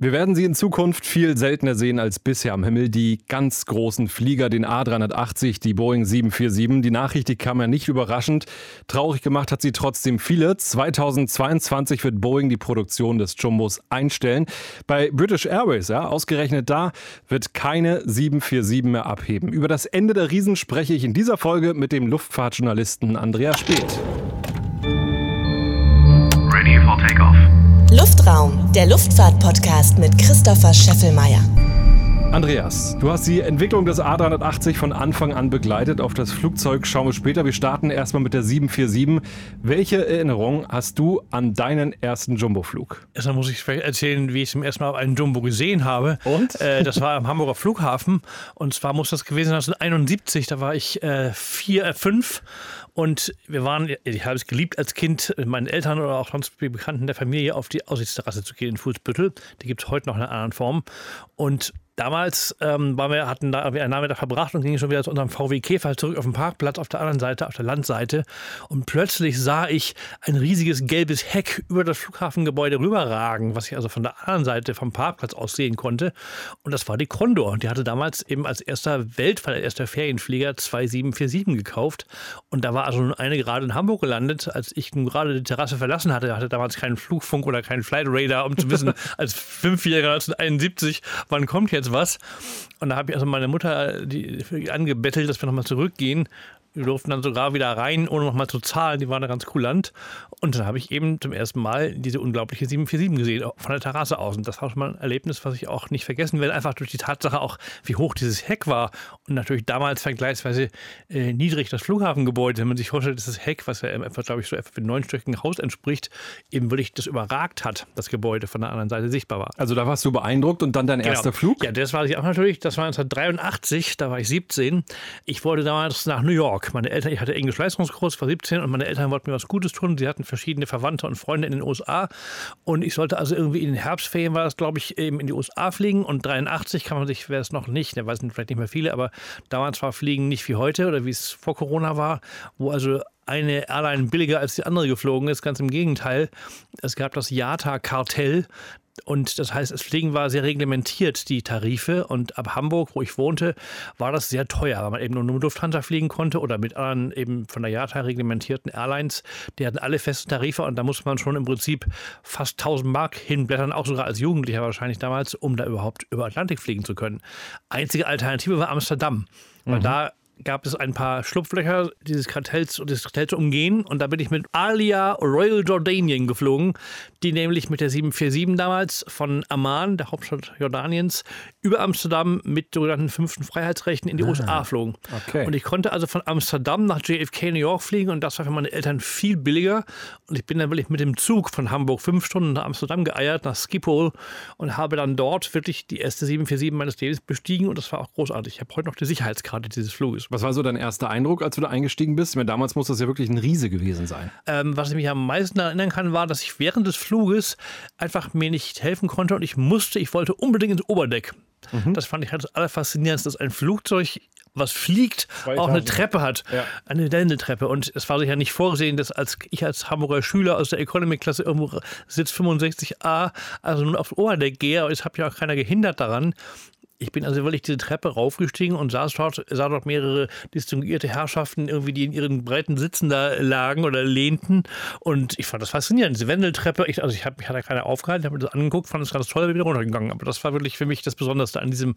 Wir werden sie in Zukunft viel seltener sehen als bisher am Himmel. Die ganz großen Flieger, den A380, die Boeing 747. Die Nachricht, die kam ja nicht überraschend. Traurig gemacht hat sie trotzdem viele. 2022 wird Boeing die Produktion des Jumbos einstellen. Bei British Airways, ja, ausgerechnet da, wird keine 747 mehr abheben. Über das Ende der Riesen spreche ich in dieser Folge mit dem Luftfahrtjournalisten Andreas Speth. Luftraum, der Luftfahrt-Podcast mit Christopher Scheffelmeier. Andreas, du hast die Entwicklung des A380 von Anfang an begleitet. Auf das Flugzeug schauen wir später. Wir starten erstmal mit der 747. Welche Erinnerung hast du an deinen ersten Jumbo-Flug? Erstmal muss ich erzählen, wie ich zum ersten Mal einen Jumbo gesehen habe. Und? Äh, das war am Hamburger Flughafen. Und zwar muss das gewesen sein 1971. Da war ich äh, vier, äh, fünf. Und wir waren, ich habe es geliebt als Kind, meinen Eltern oder auch sonst Bekannten der Familie auf die Aussichtsterrasse zu gehen in Fußbüttel. Die gibt es heute noch in einer anderen Form. Und Damals ähm, waren wir, hatten da einen Nachmittag verbracht und gingen schon wieder zu unserem VW Käfer zurück auf den Parkplatz auf der anderen Seite, auf der Landseite. Und plötzlich sah ich ein riesiges gelbes Heck über das Flughafengebäude rüberragen, was ich also von der anderen Seite vom Parkplatz aus sehen konnte. Und das war die Condor. Die hatte damals eben als erster weltweit, als erster Ferienflieger zwei 747 gekauft. Und da war also nur eine gerade in Hamburg gelandet, als ich nun gerade die Terrasse verlassen hatte. hatte damals keinen Flugfunk oder keinen Flight Radar, um zu wissen, als Fünfjähriger 1971, wann kommt jetzt was. Und da habe ich also meine Mutter die, angebettelt, dass wir nochmal zurückgehen. Wir durften dann sogar wieder rein, ohne nochmal zu zahlen. Die waren da ganz kulant. Und dann habe ich eben zum ersten Mal diese unglaubliche 747 gesehen, von der Terrasse aus. Und das war schon mal ein Erlebnis, was ich auch nicht vergessen werde. Einfach durch die Tatsache auch, wie hoch dieses Heck war. Und natürlich damals vergleichsweise äh, niedrig das Flughafengebäude. Wenn man sich vorstellt, dass das Heck, was ja etwa, glaube ich, so etwa für ein neunstöckigen Haus entspricht, eben wirklich das überragt hat, das Gebäude von der anderen Seite sichtbar war. Also da warst du beeindruckt und dann dein genau. erster Flug? Ja, das war ich auch natürlich. Das war 1983, da war ich 17. Ich wollte damals nach New York. Meine Eltern, ich hatte Englisch-Leistungskurs, war 17 und meine Eltern wollten mir was Gutes tun. Sie hatten verschiedene Verwandte und Freunde in den USA. Und ich sollte also irgendwie in den Herbstferien, war das glaube ich, eben in die USA fliegen. Und 83 kann man sich, wer es noch nicht, der weiß vielleicht nicht mehr viele, aber damals war Fliegen nicht wie heute oder wie es vor Corona war, wo also eine Airline billiger als die andere geflogen ist. Ganz im Gegenteil. Es gab das IATA-Kartell. Und das heißt, das Fliegen war sehr reglementiert, die Tarife. Und ab Hamburg, wo ich wohnte, war das sehr teuer, weil man eben nur mit Lufthansa fliegen konnte oder mit anderen eben von der IATA reglementierten Airlines. Die hatten alle festen Tarife und da musste man schon im Prinzip fast 1000 Mark hinblättern, auch sogar als Jugendlicher wahrscheinlich damals, um da überhaupt über Atlantik fliegen zu können. Einzige Alternative war Amsterdam. Weil mhm. da gab es ein paar Schlupflöcher dieses Kartells und des Kartells umgehen. Und da bin ich mit Alia Royal Jordanian geflogen, die nämlich mit der 747 damals von Amman, der Hauptstadt Jordaniens, über Amsterdam mit sogenannten fünften Freiheitsrechten in die ah, USA flogen. Okay. Und ich konnte also von Amsterdam nach JFK New York fliegen und das war für meine Eltern viel billiger. Und ich bin dann wirklich mit dem Zug von Hamburg fünf Stunden nach Amsterdam geeiert, nach Schiphol und habe dann dort wirklich die erste 747 meines Lebens bestiegen und das war auch großartig. Ich habe heute noch die Sicherheitskarte dieses Fluges. Was war so dein erster Eindruck, als du da eingestiegen bist? Ich meine, damals muss das ja wirklich ein Riese gewesen sein. Ähm, was ich mich am meisten erinnern kann, war, dass ich während des Fluges einfach mir nicht helfen konnte und ich musste, ich wollte unbedingt ins Oberdeck. Mhm. Das fand ich halt das Allerfaszinierendste, dass ein Flugzeug was fliegt, auch eine Treppe hat. Ja. Eine Wendeltreppe. Und es war sicher nicht vorgesehen, dass als ich als Hamburger Schüler aus der Economy-Klasse irgendwo Sitz 65a, also nun aufs Oberdeck gehe. Aber es hat ja auch keiner gehindert daran. Ich bin also wirklich diese Treppe raufgestiegen und saß dort, sah dort mehrere distinguierte Herrschaften, irgendwie, die in ihren breiten Sitzen da lagen oder lehnten. Und ich fand das faszinierend, diese Wendeltreppe. Ich, also ich habe mich hatte keine aufgehalten, habe mir das angeguckt, fand es ganz toll, bin wieder runtergegangen. Aber das war wirklich für mich das Besonderste an diesem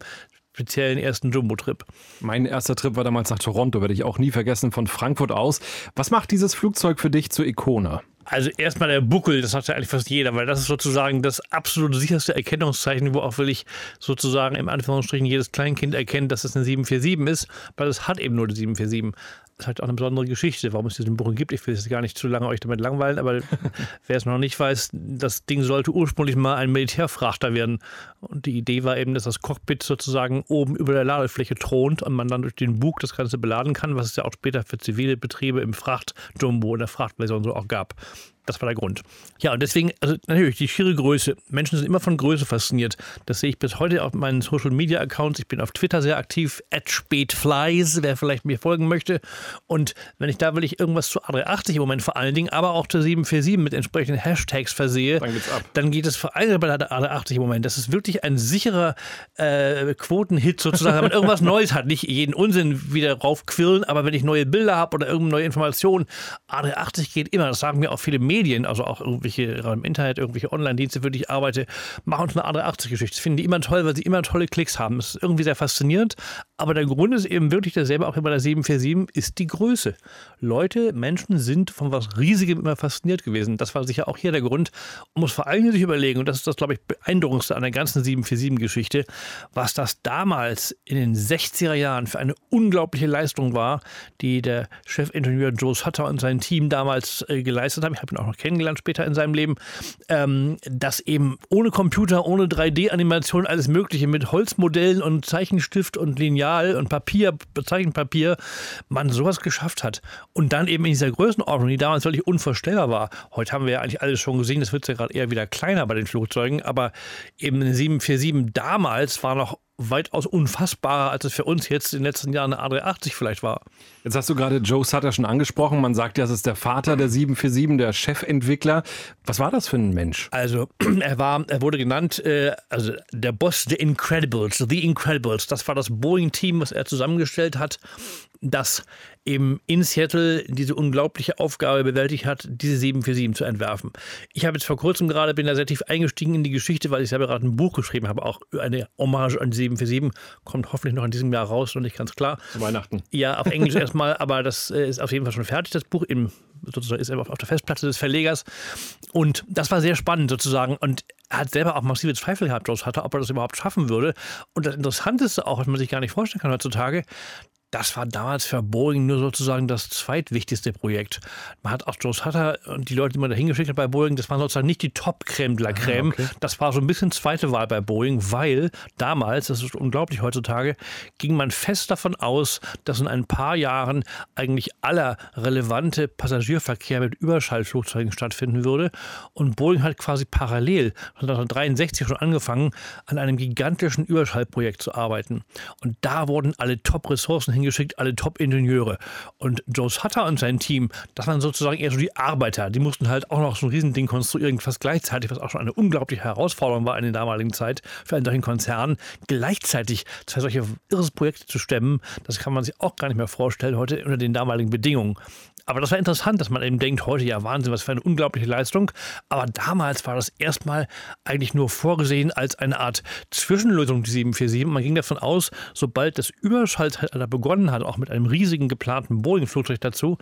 speziellen ersten Jumbo-Trip. Mein erster Trip war damals nach Toronto, werde ich auch nie vergessen, von Frankfurt aus. Was macht dieses Flugzeug für dich zur Ikone? Also erstmal der Buckel, das hat ja eigentlich fast jeder, weil das ist sozusagen das absolut sicherste Erkennungszeichen, wo auch wirklich sozusagen im Anführungsstrichen jedes Kleinkind erkennt, dass es eine 747 ist, weil es hat eben nur die 747 ist halt auch eine besondere Geschichte, warum es diesen Buch gibt. Ich will jetzt gar nicht zu lange euch damit langweilen, aber wer es noch nicht weiß, das Ding sollte ursprünglich mal ein Militärfrachter werden. Und die Idee war eben, dass das Cockpit sozusagen oben über der Ladefläche thront und man dann durch den Bug das Ganze beladen kann, was es ja auch später für zivile Betriebe im Fracht-Jumbo in der Frachtversion so auch gab. Das war der Grund. Ja, und deswegen, also natürlich, die schiere Größe. Menschen sind immer von Größe fasziniert. Das sehe ich bis heute auf meinen Social Media Accounts. Ich bin auf Twitter sehr aktiv, spätflies, wer vielleicht mir folgen möchte. Und wenn ich da will ich irgendwas zu A380 im Moment vor allen Dingen, aber auch zur 747 mit entsprechenden Hashtags versehe, dann, dann geht es vor allem bei der A380 im Moment. Das ist wirklich ein sicherer äh, Quotenhit sozusagen, wenn man irgendwas Neues hat. Nicht jeden Unsinn wieder raufquirlen, aber wenn ich neue Bilder habe oder irgendeine neue Information, A380 geht immer. Das sagen mir auch viele Medien, also auch irgendwelche im Internet, irgendwelche Online-Dienste, für die ich arbeite, machen uns eine A380-Geschichte. Das finden die immer toll, weil sie immer tolle Klicks haben. Das ist irgendwie sehr faszinierend. Aber der Grund ist eben wirklich derselbe, auch bei der 747, ist die Größe. Leute, Menschen sind von was Riesigem immer fasziniert gewesen. Das war sicher auch hier der Grund. Man muss vor allem sich überlegen, und das ist das, glaube ich, beeindruckendste an der ganzen 747-Geschichte, was das damals in den 60er Jahren für eine unglaubliche Leistung war, die der Chefingenieur Joe Sutter und sein Team damals äh, geleistet haben. Ich habe ihn auch noch kennengelernt später in seinem Leben. Ähm, dass eben ohne Computer, ohne 3D-Animation, alles Mögliche mit Holzmodellen und Zeichenstift und Lineal und Papier, Zeichenpapier, man sowas geschafft hat. Und dann eben in dieser Größenordnung, die damals wirklich unvorstellbar war. Heute haben wir ja eigentlich alles schon gesehen, das wird ja gerade eher wieder kleiner bei den Flugzeugen, aber eben eine 747 damals war noch weitaus unfassbarer, als es für uns jetzt in den letzten Jahren eine A380 vielleicht war. Jetzt hast du gerade Joe Sutter schon angesprochen. Man sagt ja, es ist der Vater der 747, der Chefentwickler. Was war das für ein Mensch? Also, er war, er wurde genannt, äh, also der Boss der Incredibles, The Incredibles. Das war das Boeing-Team, was er zusammengestellt hat, das eben in Seattle diese unglaubliche Aufgabe bewältigt hat, diese 747 zu entwerfen. Ich habe jetzt vor kurzem gerade, bin da sehr tief eingestiegen in die Geschichte, weil ich selber gerade ein Buch geschrieben habe, auch eine Hommage an die 747, kommt hoffentlich noch in diesem Jahr raus, noch nicht ganz klar. Zu Weihnachten. Ja, auf Englisch erstmal, aber das äh, ist auf jeden Fall schon fertig, das Buch, im, sozusagen ist auf der Festplatte des Verlegers. Und das war sehr spannend sozusagen. Und er hat selber auch massive Zweifel gehabt, hatte, ob er das überhaupt schaffen würde. Und das Interessanteste auch, was man sich gar nicht vorstellen kann heutzutage, das war damals für Boeing nur sozusagen das zweitwichtigste Projekt. Man hat auch Joe Sutter und die Leute, die man da hingeschickt hat bei Boeing, das waren sozusagen nicht die Top-Creme de la Creme. Ah, okay. Das war so ein bisschen zweite Wahl bei Boeing, weil damals, das ist unglaublich heutzutage, ging man fest davon aus, dass in ein paar Jahren eigentlich aller relevante Passagierverkehr mit Überschallflugzeugen stattfinden würde. Und Boeing hat quasi parallel 1963 schon angefangen, an einem gigantischen Überschallprojekt zu arbeiten. Und da wurden alle Top-Ressourcen hingeschickt, alle Top-Ingenieure. Und Joe Sutter und sein Team, das waren sozusagen eher so die Arbeiter. Die mussten halt auch noch so ein Riesending konstruieren, fast gleichzeitig, was auch schon eine unglaubliche Herausforderung war in der damaligen Zeit für einen solchen Konzern. Gleichzeitig zwei solche irres Projekte zu stemmen, das kann man sich auch gar nicht mehr vorstellen heute unter den damaligen Bedingungen. Aber das war interessant, dass man eben denkt, heute ja Wahnsinn, was für eine unglaubliche Leistung. Aber damals war das erstmal eigentlich nur vorgesehen als eine Art Zwischenlösung, die 747. Man ging davon aus, sobald das Überschallzeitalter begonnen hat, auch mit einem riesigen geplanten Boeing-Flugzeug dazu,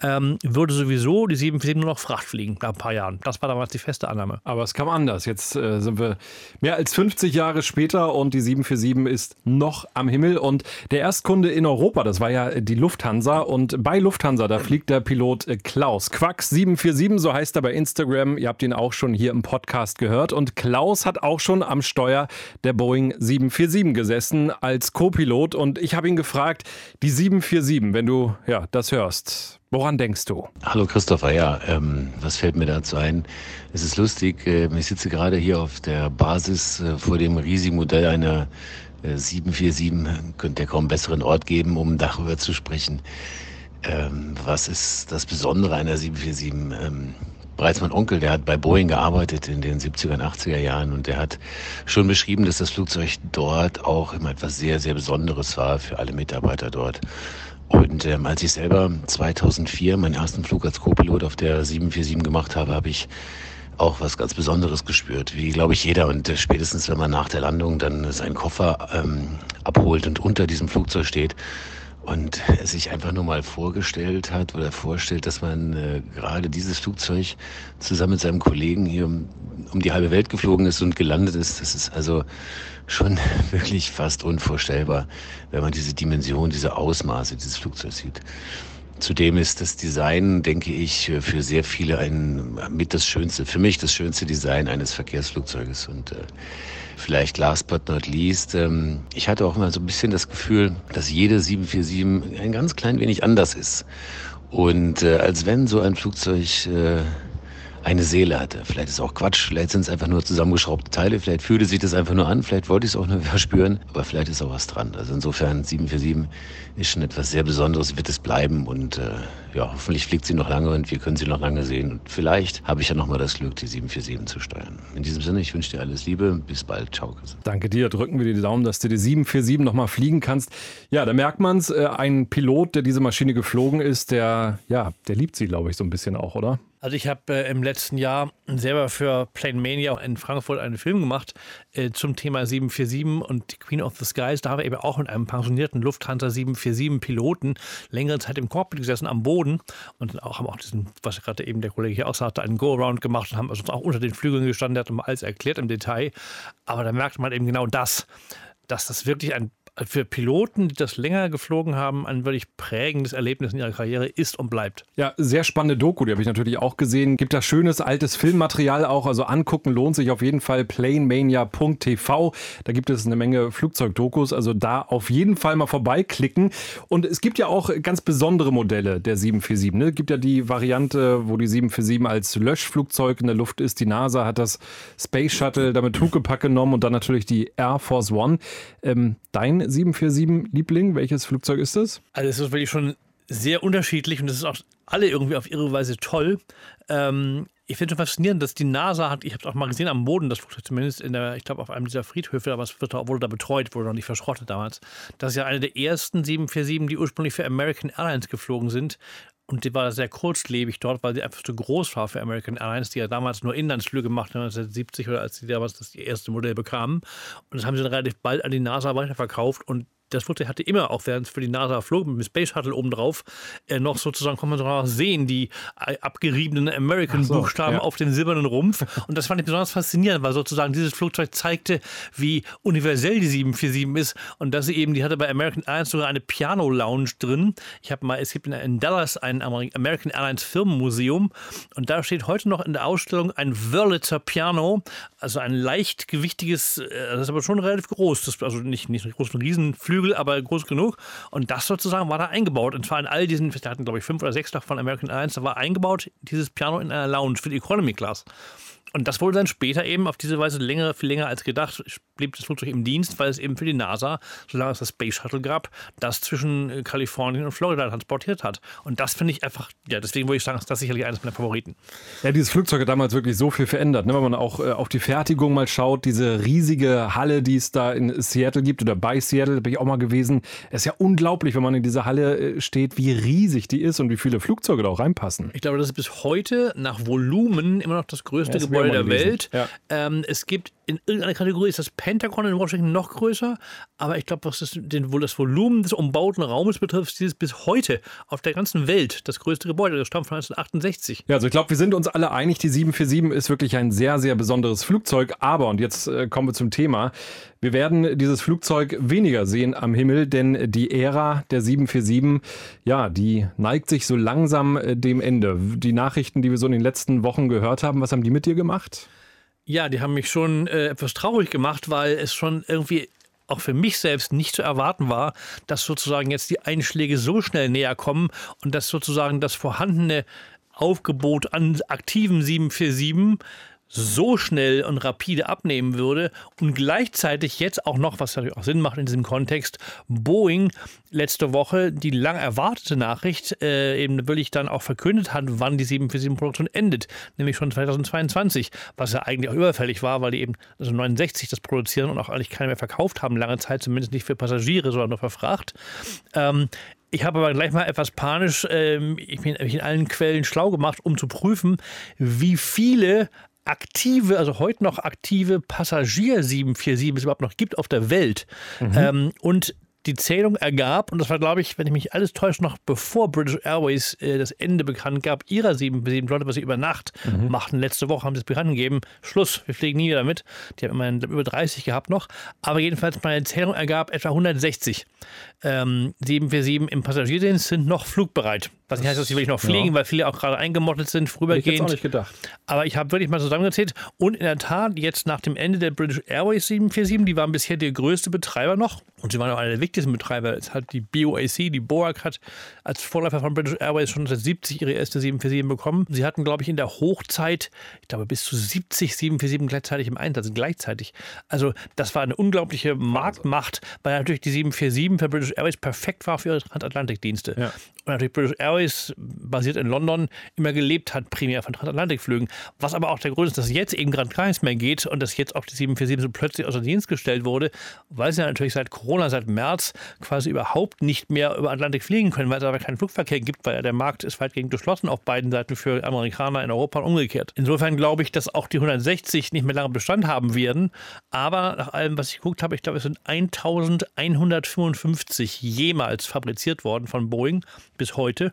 ähm, würde sowieso die 747 nur noch Fracht fliegen nach ein paar Jahren. Das war damals die feste Annahme. Aber es kam anders. Jetzt äh, sind wir mehr als 50 Jahre später und die 747 ist noch am Himmel. Und der Erstkunde in Europa, das war ja die Lufthansa. Und bei Lufthansa, da fliegt der Pilot äh, Klaus. Quacks747, so heißt er bei Instagram. Ihr habt ihn auch schon hier im Podcast gehört. Und Klaus hat auch schon am Steuer der Boeing 747 gesessen als Co-Pilot. Und ich habe ihn gefragt, die 747, wenn du ja, das hörst, Woran denkst du? Hallo Christopher, ja, ähm, was fällt mir dazu ein? Es ist lustig, äh, ich sitze gerade hier auf der Basis äh, vor dem riesigen Modell einer äh, 747. Könnte ja kaum besseren Ort geben, um darüber zu sprechen. Ähm, was ist das Besondere einer 747? Ähm, bereits mein Onkel, der hat bei Boeing gearbeitet in den 70er und 80er Jahren und der hat schon beschrieben, dass das Flugzeug dort auch immer etwas sehr, sehr Besonderes war für alle Mitarbeiter dort. Und ähm, als ich selber 2004 meinen ersten Flug als Co-Pilot auf der 747 gemacht habe, habe ich auch was ganz Besonderes gespürt, wie glaube ich jeder. Und äh, spätestens, wenn man nach der Landung dann seinen Koffer ähm, abholt und unter diesem Flugzeug steht, und sich einfach nur mal vorgestellt hat oder vorstellt, dass man äh, gerade dieses Flugzeug zusammen mit seinem Kollegen hier um, um die halbe Welt geflogen ist und gelandet ist. Das ist also schon wirklich fast unvorstellbar, wenn man diese Dimension, diese Ausmaße dieses Flugzeugs sieht. Zudem ist das Design, denke ich, für sehr viele ein mit das schönste, für mich das schönste Design eines Verkehrsflugzeuges. Und äh, vielleicht last but not least, ähm, ich hatte auch immer so ein bisschen das Gefühl, dass jede 747 ein ganz klein wenig anders ist. Und äh, als wenn so ein Flugzeug äh, eine Seele hatte. Vielleicht ist auch Quatsch, vielleicht sind es einfach nur zusammengeschraubte Teile, vielleicht fühlte sich das einfach nur an, vielleicht wollte ich es auch nur verspüren, aber vielleicht ist auch was dran. Also insofern 747 ist schon etwas sehr Besonderes, wird es bleiben und äh, ja, hoffentlich fliegt sie noch lange und wir können sie noch lange sehen und vielleicht habe ich ja nochmal das Glück, die 747 zu steuern. In diesem Sinne, ich wünsche dir alles Liebe, bis bald, ciao. Danke dir, drücken wir dir die Daumen, dass du die 747 nochmal fliegen kannst. Ja, da merkt man es, äh, ein Pilot, der diese Maschine geflogen ist, der, ja, der liebt sie, glaube ich, so ein bisschen auch, oder? Also ich habe äh, im letzten Jahr selber für Plane Mania in Frankfurt einen Film gemacht äh, zum Thema 747 und die Queen of the Skies. Da haben wir eben auch mit einem pensionierten Lufthansa 747 Piloten längere Zeit im Cockpit gesessen am Boden und auch haben auch diesen, was gerade eben der Kollege hier auch sagte, einen Go-Around gemacht und haben also auch unter den Flügeln gestanden, der hat alles erklärt im Detail. Aber da merkt man eben genau das, dass das wirklich ein für Piloten, die das länger geflogen haben, ein wirklich prägendes Erlebnis in ihrer Karriere ist und bleibt. Ja, sehr spannende Doku, die habe ich natürlich auch gesehen. Gibt da schönes altes Filmmaterial auch, also angucken lohnt sich auf jeden Fall planemania.tv. Da gibt es eine Menge Flugzeugdokus, also da auf jeden Fall mal vorbeiklicken. Und es gibt ja auch ganz besondere Modelle der 747. Ne? Es gibt ja die Variante, wo die 747 als Löschflugzeug in der Luft ist. Die NASA hat das Space Shuttle damit Huckepack genommen und dann natürlich die Air Force One. Ähm, dein 747-Liebling? Welches Flugzeug ist das? Also es ist wirklich schon sehr unterschiedlich und das ist auch alle irgendwie auf ihre Weise toll. Ähm, ich finde schon faszinierend, dass die NASA hat, ich habe es auch mal gesehen am Boden, das Flugzeug zumindest in der, ich glaube auf einem dieser Friedhöfe, aber es wird, wurde da betreut, wurde noch nicht verschrottet damals. Das ist ja eine der ersten 747, die ursprünglich für American Airlines geflogen sind. Und die war sehr kurzlebig dort, weil sie einfach zu groß war für American Airlines, die ja damals nur Inlandsflüge machten, 1970 oder als sie damals das erste Modell bekamen. Und das haben sie dann relativ bald an die NASA weiterverkauft und das Flugzeug hatte immer, auch während es für die NASA flog, mit dem Space Shuttle obendrauf, äh, noch sozusagen, kann man sogar sehen, die äh, abgeriebenen American-Buchstaben so, ja. auf dem silbernen Rumpf. Und das fand ich besonders faszinierend, weil sozusagen dieses Flugzeug zeigte, wie universell die 747 ist und dass sie eben, die hatte bei American Airlines sogar eine Piano-Lounge drin. Ich habe mal, es gibt in Dallas ein American Airlines Firmenmuseum und da steht heute noch in der Ausstellung ein Wörlitzer Piano, also ein leichtgewichtiges, äh, das ist aber schon relativ groß, das, also nicht, nicht groß, ein Riesenflügel Flügel, aber groß genug. Und das sozusagen war da eingebaut. Und zwar in all diesen, wir hatten glaube ich fünf oder sechs davon American Airlines, da war eingebaut dieses Piano in einer Lounge für die Economy Class. Und das wurde dann später eben auf diese Weise länger, viel länger als gedacht, blieb das Flugzeug im Dienst, weil es eben für die NASA, solange es das Space Shuttle gab, das zwischen äh, Kalifornien und Florida transportiert hat. Und das finde ich einfach, ja, deswegen würde ich sagen, ist das sicherlich eines meiner Favoriten. Ja, dieses Flugzeug hat damals wirklich so viel verändert. Ne? Wenn man auch äh, auf die Fertigung mal schaut, diese riesige Halle, die es da in Seattle gibt oder bei Seattle, bin ich auch mal gewesen. Es ist ja unglaublich, wenn man in dieser Halle äh, steht, wie riesig die ist und wie viele Flugzeuge da auch reinpassen. Ich glaube, das ist bis heute nach Volumen immer noch das größte ja, Gebäude Der Welt. Ja. Ähm, es gibt in irgendeiner Kategorie ist das Pentagon in Washington noch größer, aber ich glaube, was das, den, wohl das Volumen des umbauten Raumes betrifft, ist dieses bis heute auf der ganzen Welt das größte Gebäude. Das stammt von 1968. Ja, also ich glaube, wir sind uns alle einig, die 747 ist wirklich ein sehr, sehr besonderes Flugzeug. Aber, und jetzt äh, kommen wir zum Thema, wir werden dieses Flugzeug weniger sehen am Himmel, denn die Ära der 747, ja, die neigt sich so langsam äh, dem Ende. Die Nachrichten, die wir so in den letzten Wochen gehört haben, was haben die mit dir gemacht? Ja, die haben mich schon äh, etwas traurig gemacht, weil es schon irgendwie auch für mich selbst nicht zu erwarten war, dass sozusagen jetzt die Einschläge so schnell näher kommen und dass sozusagen das vorhandene Aufgebot an aktiven 747 so schnell und rapide abnehmen würde und gleichzeitig jetzt auch noch, was natürlich auch Sinn macht in diesem Kontext, Boeing letzte Woche die lang erwartete Nachricht äh, eben wirklich dann auch verkündet hat, wann die 747-Produktion endet, nämlich schon 2022, was ja eigentlich auch überfällig war, weil die eben also 69 das produzieren und auch eigentlich keine mehr verkauft haben, lange Zeit, zumindest nicht für Passagiere, sondern nur für Fracht. Ähm, ich habe aber gleich mal etwas panisch, ähm, ich bin in allen Quellen schlau gemacht, um zu prüfen, wie viele aktive, also heute noch aktive Passagier 747 es überhaupt noch gibt auf der Welt. Mhm. Ähm, und die Zählung ergab, und das war, glaube ich, wenn ich mich alles täusche, noch bevor British Airways äh, das Ende bekannt gab, ihrer 747 Leute, was sie über Nacht mhm. machten. Letzte Woche haben sie es bekannt gegeben. Schluss, wir fliegen nie wieder mit. Die haben immerhin über 30 gehabt noch. Aber jedenfalls, meine Zählung ergab etwa 160. Ähm, 747 im Passagierdienst sind noch flugbereit. Was nicht heißt, dass sie wirklich noch fliegen, ja. weil viele auch gerade eingemottet sind, vorübergehend. Ich auch nicht gedacht. Aber ich habe wirklich mal zusammengezählt. Und in der Tat, jetzt nach dem Ende der British Airways 747, die waren bisher der größte Betreiber noch, Und sie waren auch einer der wichtigsten Betreiber. Es hat die BOAC, die BOAC hat als Vorläufer von British Airways schon 1970 ihre erste 747 bekommen. Sie hatten, glaube ich, in der Hochzeit, ich glaube, bis zu 70 747 gleichzeitig im Einsatz, gleichzeitig. Also das war eine unglaubliche Marktmacht, weil natürlich die 747 für British Airways perfekt war für ihre Transatlantikdienste. Ja. Natürlich British Airways, basiert in London, immer gelebt hat, primär von Transatlantikflügen. Was aber auch der Grund ist, dass jetzt eben gerade gar nichts mehr geht und dass jetzt auch die 747 so plötzlich außer Dienst gestellt wurde, weil sie ja natürlich seit Corona Corona seit März quasi überhaupt nicht mehr über Atlantik fliegen können, weil es aber keinen Flugverkehr gibt, weil der Markt ist weitgehend geschlossen auf beiden Seiten für Amerikaner in Europa und umgekehrt. Insofern glaube ich, dass auch die 160 nicht mehr lange Bestand haben werden. Aber nach allem, was ich geguckt habe, ich glaube, es sind 1155 jemals fabriziert worden von Boeing bis heute.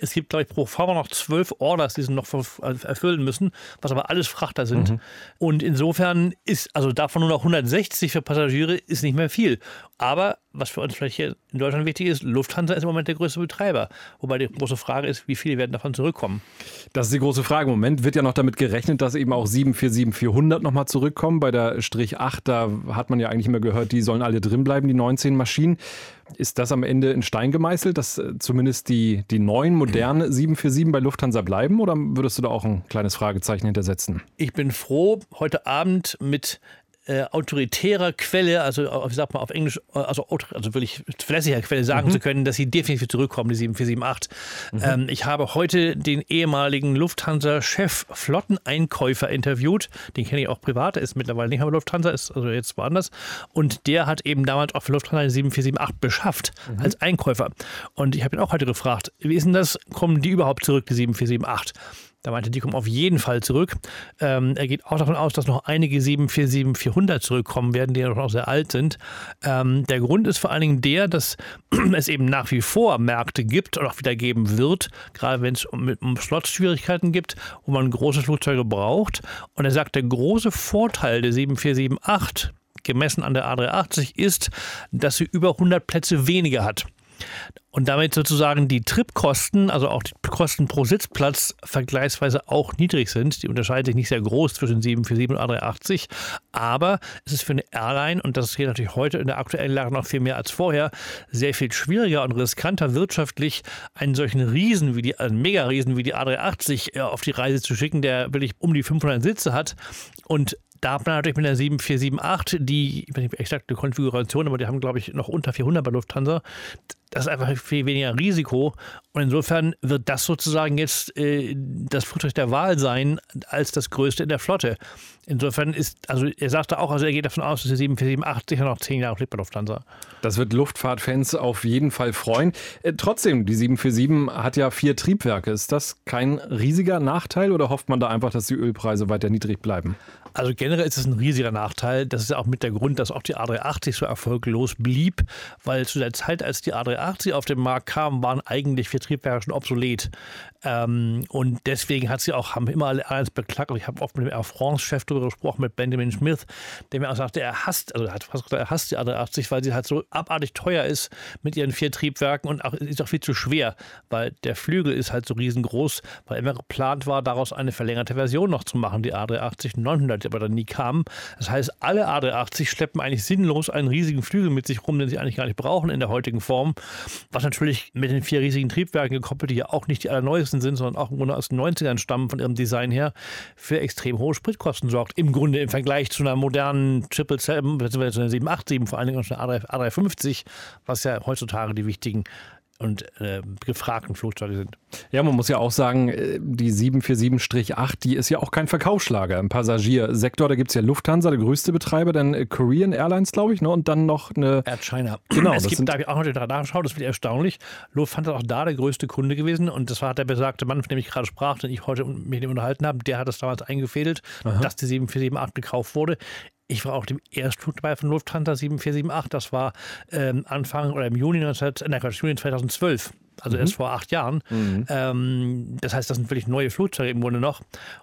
Es gibt, glaube ich, pro Forma noch zwölf Orders, die sie noch erfüllen müssen, was aber alles Frachter sind. Mhm. Und insofern ist, also davon nur noch 160 für Passagiere, ist nicht mehr viel. Aber was für uns vielleicht hier in Deutschland wichtig ist, Lufthansa ist im Moment der größte Betreiber. Wobei die große Frage ist, wie viele werden davon zurückkommen? Das ist die große Frage. Im Moment wird ja noch damit gerechnet, dass eben auch 747-400 nochmal zurückkommen. Bei der Strich 8, da hat man ja eigentlich immer gehört, die sollen alle drin bleiben, die 19 Maschinen. Ist das am Ende in Stein gemeißelt, dass äh, zumindest die, die neuen, modernen 747 bei Lufthansa bleiben? Oder würdest du da auch ein kleines Fragezeichen hintersetzen? Ich bin froh, heute Abend mit äh, autoritärer Quelle, also äh, wie sagt man auf Englisch, äh, also, also wirklich verlässlicher Quelle sagen mhm. zu können, dass sie definitiv zurückkommen, die 7478. Mhm. Ähm, ich habe heute den ehemaligen Lufthansa-Chef Flotteneinkäufer interviewt. Den kenne ich auch privat, er ist mittlerweile nicht mehr bei Lufthansa, ist also jetzt woanders. Und der hat eben damals auch für Lufthansa eine 7478 beschafft mhm. als Einkäufer. Und ich habe ihn auch heute gefragt, wie ist denn das, kommen die überhaupt zurück, die 7478? Da meinte die kommen auf jeden Fall zurück. Ähm, er geht auch davon aus, dass noch einige 747-400 zurückkommen werden, die ja noch sehr alt sind. Ähm, der Grund ist vor allen Dingen der, dass es eben nach wie vor Märkte gibt und auch wieder geben wird, gerade wenn es um, um Slot-Schwierigkeiten gibt, wo man große Flugzeuge braucht. Und er sagt, der große Vorteil der 7478 gemessen an der A380 ist, dass sie über 100 Plätze weniger hat und damit sozusagen die Tripkosten, also auch die Kosten pro Sitzplatz vergleichsweise auch niedrig sind. Die unterscheiden sich nicht sehr groß zwischen 747 und A380, aber es ist für eine Airline, und das geht natürlich heute in der aktuellen Lage noch viel mehr als vorher, sehr viel schwieriger und riskanter wirtschaftlich, einen solchen Riesen wie die, einen Mega-Riesen wie die A380 äh, auf die Reise zu schicken, der wirklich um die 500 Sitze hat und da hat man natürlich mit der 7478 die, ich weiß nicht exakte Konfiguration, aber die haben, glaube ich, noch unter 400 bei Lufthansa. Das ist einfach viel weniger Risiko. Und insofern wird das sozusagen jetzt äh, das Flugzeug der Wahl sein, als das größte in der Flotte. Insofern ist, also er sagte auch, also er geht davon aus, dass die 747 sicher noch zehn Jahre fliegt bei Lufthansa. Das wird Luftfahrtfans auf jeden Fall freuen. Äh, trotzdem, die 747 hat ja vier Triebwerke. Ist das kein riesiger Nachteil oder hofft man da einfach, dass die Ölpreise weiter niedrig bleiben? Also generell ist es ein riesiger Nachteil. Das ist ja auch mit der Grund, dass auch die A380 so erfolglos blieb, weil zu der Zeit, als die A380 auf den Markt kam, waren eigentlich vier Triebwerke schon obsolet. Ähm, und deswegen hat sie auch, haben immer alle eins beklagt. Ich habe oft mit dem Air France-Chef darüber gesprochen, mit Benjamin Smith, der mir auch sagte, er hasst, also er hat fast gesagt, er hasst die A380, weil sie halt so abartig teuer ist mit ihren vier Triebwerken und auch, ist auch viel zu schwer, weil der Flügel ist halt so riesengroß, weil immer geplant war, daraus eine verlängerte Version noch zu machen, die A380 900 die aber dann nie kamen. Das heißt, alle A380 schleppen eigentlich sinnlos einen riesigen Flügel mit sich rum, den sie eigentlich gar nicht brauchen in der heutigen Form. Was natürlich mit den vier riesigen Triebwerken gekoppelt, die ja auch nicht die allerneuesten sind, sondern auch im Grunde aus den 90ern stammen von ihrem Design her, für extrem hohe Spritkosten sorgt. Im Grunde im Vergleich zu einer modernen 777, beziehungsweise zu einer 787, vor allen Dingen auch zu einer A350, was ja heutzutage die wichtigen und äh, gefragten Flugzeuge sind. Ja, man muss ja auch sagen, äh, die 747-8, die ist ja auch kein Verkaufsschlager im Passagiersektor. Da gibt es ja Lufthansa, der größte Betreiber, dann äh, Korean Airlines, glaube ich, ne? und dann noch eine. Air China. Genau. Es gibt, da habe ich auch noch nachgeschaut, das wird erstaunlich. Lufthansa ist auch da der größte Kunde gewesen und das war der besagte Mann, von dem ich gerade sprach, den ich heute mit ihm unterhalten habe. Der hat es damals eingefädelt, Aha. dass die 747-8 gekauft wurde. Ich war auch dem Erstflug dabei von Lufthansa 7478. Das war ähm, Anfang oder im Juni, 19, äh, nein, Juni 2012 also mhm. erst vor acht Jahren. Mhm. Ähm, das heißt, das sind wirklich neue Flugzeuge im Grunde noch.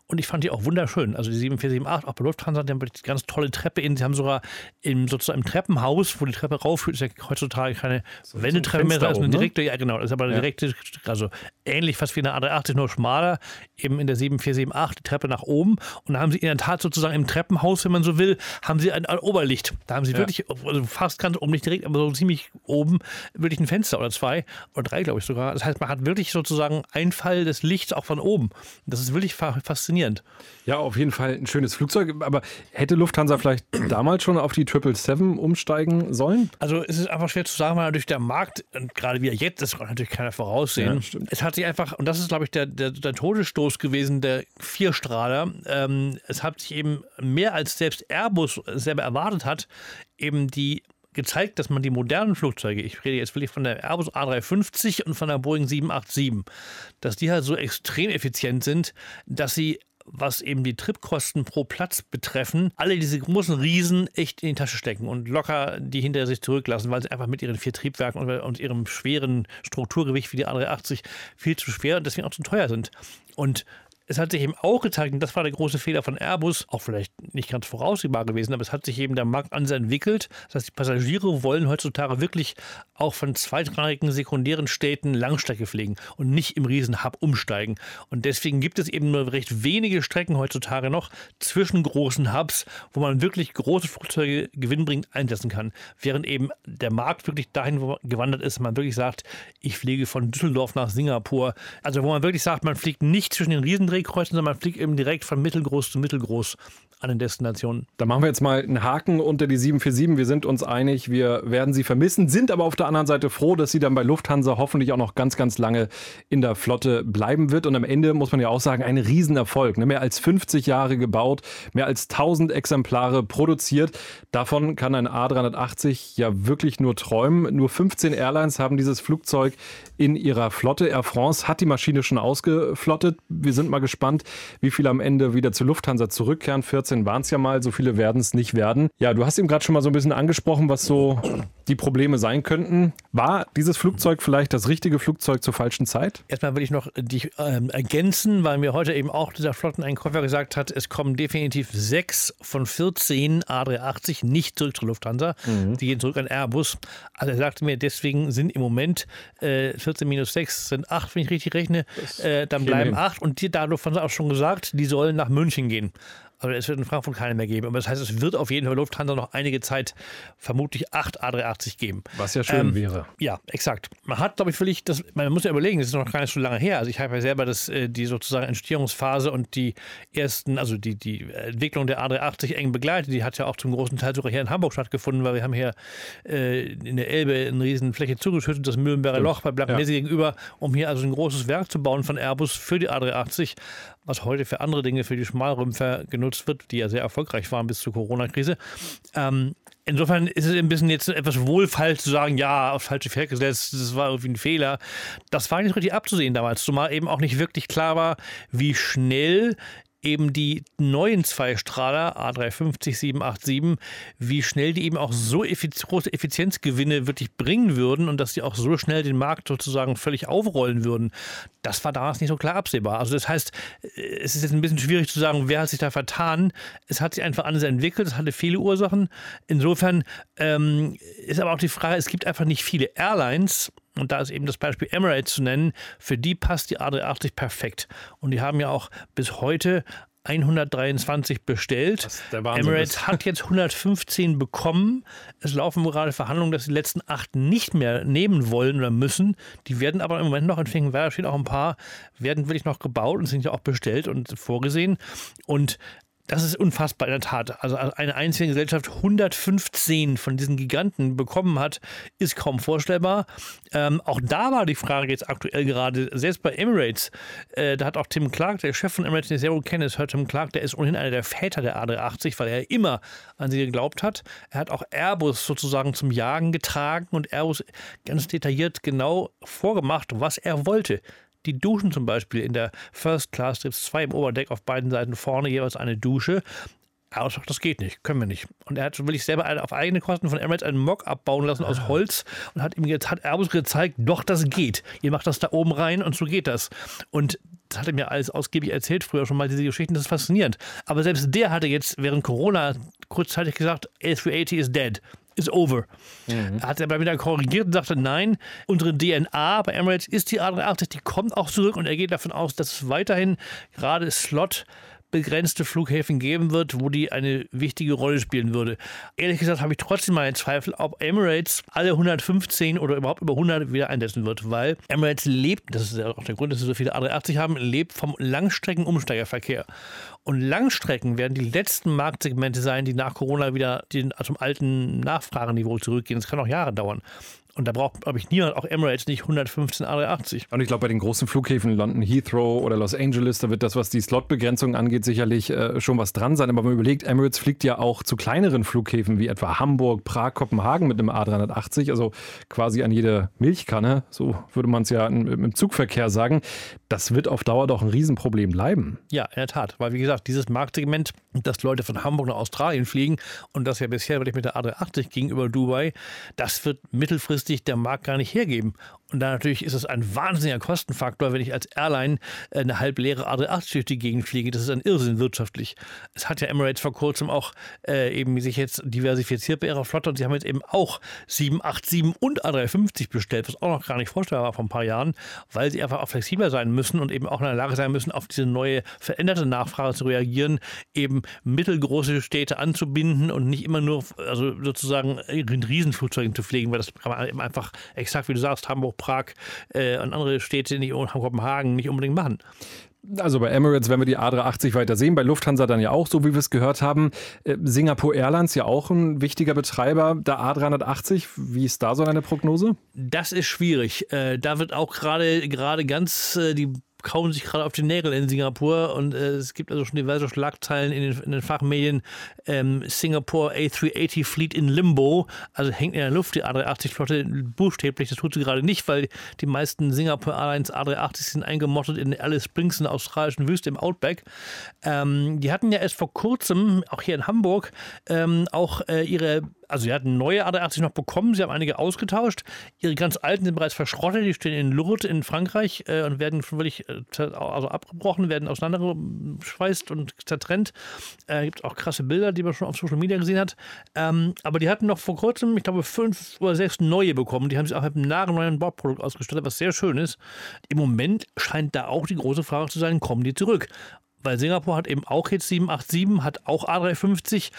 Und ich fand die auch wunderschön. Also die 7478, auch bei Lufthansa, die haben wirklich ganz tolle Treppe in. Sie haben sogar im, sozusagen im Treppenhaus, wo die Treppe raufführt, ist ja heutzutage keine so Wendetreppe mehr, sondern eine direkte, ne? ja genau, das ist aber eine ja. direkte, also ähnlich fast wie eine A380, nur schmaler, eben in der 7478, die Treppe nach oben. Und da haben sie in der Tat sozusagen im Treppenhaus, wenn man so will, haben sie ein, ein Oberlicht. Da haben sie ja. wirklich, also fast ganz oben, nicht direkt, aber so ziemlich oben, wirklich ein Fenster oder zwei oder drei, glaube ich sogar. Das heißt, man hat wirklich sozusagen Einfall des Lichts auch von oben. Das ist wirklich faszinierend. Ja, auf jeden Fall ein schönes Flugzeug. Aber hätte Lufthansa vielleicht damals schon auf die 777 umsteigen sollen? Also es ist einfach schwer zu sagen, weil natürlich der Markt, und gerade wieder jetzt, das kann natürlich keiner voraussehen. Ja, es hat sich einfach, und das ist, glaube ich, der, der, der Todesstoß gewesen, der Vierstrahler. Ähm, es hat sich eben mehr als selbst Airbus selber erwartet hat, eben die gezeigt, dass man die modernen Flugzeuge, ich rede jetzt wirklich von der Airbus A350 und von der Boeing 787, dass die halt so extrem effizient sind, dass sie was eben die Tripkosten pro Platz betreffen, alle diese großen Riesen echt in die Tasche stecken und locker die hinter sich zurücklassen, weil sie einfach mit ihren vier Triebwerken und, und ihrem schweren Strukturgewicht wie die A380 viel zu schwer und deswegen auch zu teuer sind. Und es hat sich eben auch gezeigt, und das war der große Fehler von Airbus, auch vielleicht nicht ganz voraussehbar gewesen, aber es hat sich eben der Markt an entwickelt. Das heißt, die Passagiere wollen heutzutage wirklich auch von zweitrangigen sekundären Städten Langstrecke fliegen und nicht im Riesenhub umsteigen. Und deswegen gibt es eben nur recht wenige Strecken heutzutage noch zwischen großen Hubs, wo man wirklich große Flugzeuge gewinnbringend einsetzen kann. Während eben der Markt wirklich dahin gewandert ist, man wirklich sagt, ich fliege von Düsseldorf nach Singapur. Also wo man wirklich sagt, man fliegt nicht zwischen den Riesendrehkreuzen, Drehkreuzen, sondern man fliegt eben direkt von mittelgroß zu mittelgroß an den Destinationen. Da machen wir jetzt mal einen Haken unter die 747. Wir sind uns einig, wir werden sie vermissen, sind aber auf der anderen Seite froh, dass sie dann bei Lufthansa hoffentlich auch noch ganz, ganz lange in der Flotte bleiben wird. Und am Ende muss man ja auch sagen, ein Riesenerfolg. Ne? Mehr als 50 Jahre gebaut, mehr als 1000 Exemplare produziert. Davon kann ein A380 ja wirklich nur träumen. Nur 15 Airlines haben dieses Flugzeug in ihrer Flotte. Air France hat die Maschine schon ausgeflottet. Wir sind mal gespannt, wie viele am Ende wieder zu Lufthansa zurückkehren. 14 waren es ja mal, so viele werden es nicht werden. Ja, du hast eben gerade schon mal so ein bisschen angesprochen, was so die Probleme sein könnten. War dieses Flugzeug vielleicht das richtige Flugzeug zur falschen Zeit? Erstmal will ich noch dich ähm, ergänzen, weil mir heute eben auch dieser Flotteneinkäufer gesagt hat, es kommen definitiv sechs von 14 A380 nicht zurück zur Lufthansa. Mhm. Die gehen zurück an Airbus. Also er sagte mir, deswegen sind im Moment äh, 14 minus 6 sind 8, wenn ich richtig rechne. Äh, dann bleiben 8 und die, dadurch haben sie auch schon gesagt, die sollen nach München gehen. Aber es wird in Frankfurt keine mehr geben. Aber das heißt, es wird auf jeden Fall Lufthansa noch einige Zeit vermutlich 8 A380 geben. Was ja schön ähm, wäre. Ja, exakt. Man hat, glaube ich, völlig, das, man muss ja überlegen, das ist noch gar nicht so lange her. Also ich habe ja selber das, äh, die sozusagen Entstehungsphase und die ersten, also die, die Entwicklung der A380 eng begleitet. Die hat ja auch zum großen Teil sogar hier in Hamburg stattgefunden, weil wir haben hier äh, in der Elbe eine riesen Fläche zugeschüttet, das Mühlenberger Loch bei Blankenese ja. gegenüber, um hier also ein großes Werk zu bauen von Airbus für die A380 was heute für andere Dinge, für die Schmalrümpfer genutzt wird, die ja sehr erfolgreich waren bis zur Corona-Krise. Ähm, insofern ist es ein bisschen jetzt etwas wohlfeil zu sagen, ja, auf falsche Pferd gesetzt, das war irgendwie ein Fehler. Das war nicht richtig abzusehen damals, zumal eben auch nicht wirklich klar war, wie schnell eben die neuen Zweistrahler A350, 787, wie schnell die eben auch so effiz große Effizienzgewinne wirklich bringen würden und dass die auch so schnell den Markt sozusagen völlig aufrollen würden. Das war damals nicht so klar absehbar. Also das heißt, es ist jetzt ein bisschen schwierig zu sagen, wer hat sich da vertan. Es hat sich einfach anders entwickelt, es hatte viele Ursachen. Insofern ähm, ist aber auch die Frage, es gibt einfach nicht viele Airlines, und da ist eben das Beispiel Emirates zu nennen, für die passt die A380 perfekt. Und die haben ja auch bis heute 123 bestellt. Emirates ist. hat jetzt 115 bekommen. Es laufen gerade Verhandlungen, dass die letzten acht nicht mehr nehmen wollen oder müssen. Die werden aber im Moment noch in Finkenwerder stehen auch ein paar, werden wirklich noch gebaut und sind ja auch bestellt und vorgesehen. Und das ist unfassbar in der Tat. Also eine einzige Gesellschaft 115 von diesen Giganten bekommen hat, ist kaum vorstellbar. Ähm, auch da war die Frage jetzt aktuell gerade, selbst bei Emirates, äh, da hat auch Tim Clark, der Chef von Emirates, der sehr gut kennt, hört Tim Clark, der ist ohnehin einer der Väter der A380, weil er immer an sie geglaubt hat. Er hat auch Airbus sozusagen zum Jagen getragen und Airbus ganz detailliert genau vorgemacht, was er wollte. Die Duschen zum Beispiel in der First Class gibt es zwei im Oberdeck auf beiden Seiten vorne jeweils eine Dusche. Er sagt, das geht nicht, können wir nicht. Und er hat wirklich selber auf eigene Kosten von Emirates einen Mock abbauen lassen aus Holz und hat ihm jetzt hat Airbus gezeigt, doch, das geht. Ihr macht das da oben rein und so geht das. Und das hat er mir alles ausgiebig erzählt, früher schon mal diese Geschichten, das ist faszinierend. Aber selbst der hatte jetzt während Corona kurzzeitig gesagt, A380 is dead is over. Mhm. Hat er aber wieder korrigiert und sagte, nein, unsere DNA bei Emirates ist die A380, die kommt auch zurück und er geht davon aus, dass es weiterhin gerade Slot begrenzte Flughäfen geben wird, wo die eine wichtige Rolle spielen würde. Ehrlich gesagt habe ich trotzdem meine Zweifel, ob Emirates alle 115 oder überhaupt über 100 wieder einsetzen wird, weil Emirates lebt, das ist ja auch der Grund, dass sie so viele A380 haben, lebt vom Langstreckenumsteigerverkehr. Und Langstrecken werden die letzten Marktsegmente sein, die nach Corona wieder zum alten Nachfrageniveau zurückgehen. Das kann auch Jahre dauern. Und da braucht, glaube ich, niemand, auch Emirates, nicht 115 A380. Und ich glaube, bei den großen Flughäfen, London Heathrow oder Los Angeles, da wird das, was die Slotbegrenzung angeht, sicherlich äh, schon was dran sein. Aber wenn man überlegt, Emirates fliegt ja auch zu kleineren Flughäfen wie etwa Hamburg, Prag, Kopenhagen mit einem A380, also quasi an jede Milchkanne, so würde man es ja im, im Zugverkehr sagen. Das wird auf Dauer doch ein Riesenproblem bleiben. Ja, in der Tat. Weil, wie gesagt, dieses Marktsegment, dass Leute von Hamburg nach Australien fliegen und das ja bisher wirklich mit der A380 gegenüber Dubai, das wird mittelfristig langfristig der Markt gar nicht hergeben. Und da natürlich ist es ein wahnsinniger Kostenfaktor, wenn ich als Airline äh, eine halbleere A380 durch die Gegend fliege. Das ist ein Irrsinn wirtschaftlich. Es hat ja Emirates vor kurzem auch äh, eben sich jetzt diversifiziert bei ihrer Flotte und sie haben jetzt eben auch 787 und A350 bestellt, was auch noch gar nicht vorstellbar war vor ein paar Jahren, weil sie einfach auch flexibler sein müssen und eben auch in der Lage sein müssen, auf diese neue veränderte Nachfrage zu reagieren, eben mittelgroße Städte anzubinden und nicht immer nur, also sozusagen in Riesenflugzeugen zu fliegen, weil das kann man eben einfach exakt, wie du sagst, Hamburg, Prag äh, und andere Städte, nicht Kopenhagen, nicht unbedingt machen. Also bei Emirates werden wir die A380 weiter sehen, bei Lufthansa dann ja auch, so wie wir es gehört haben. Äh, Singapore Airlines ja auch ein wichtiger Betreiber der A380. Wie ist da so eine Prognose? Das ist schwierig. Äh, da wird auch gerade gerade ganz äh, die kauen sich gerade auf die Nägel in Singapur und äh, es gibt also schon diverse Schlagzeilen in den, in den Fachmedien. Ähm, Singapore A380 Fleet in Limbo, also hängt in der Luft die A380-Flotte buchstäblich. Das tut sie gerade nicht, weil die meisten Singapore Airlines A380 sind eingemottet in Alice Springs in der australischen Wüste im Outback. Ähm, die hatten ja erst vor kurzem, auch hier in Hamburg, ähm, auch äh, ihre also sie hatten neue A380 noch bekommen, sie haben einige ausgetauscht. Ihre ganz alten sind bereits verschrottet, die stehen in Lourdes in Frankreich äh, und werden wirklich äh, also abgebrochen, werden auseinandergeschweißt und zertrennt. Äh, Gibt auch krasse Bilder, die man schon auf Social Media gesehen hat. Ähm, aber die hatten noch vor kurzem, ich glaube, fünf oder sechs neue bekommen. Die haben sich auch mit einem nagelneuen Bordprodukt ausgestattet, was sehr schön ist. Im Moment scheint da auch die große Frage zu sein, kommen die zurück? weil Singapur hat eben auch jetzt 787, hat auch A350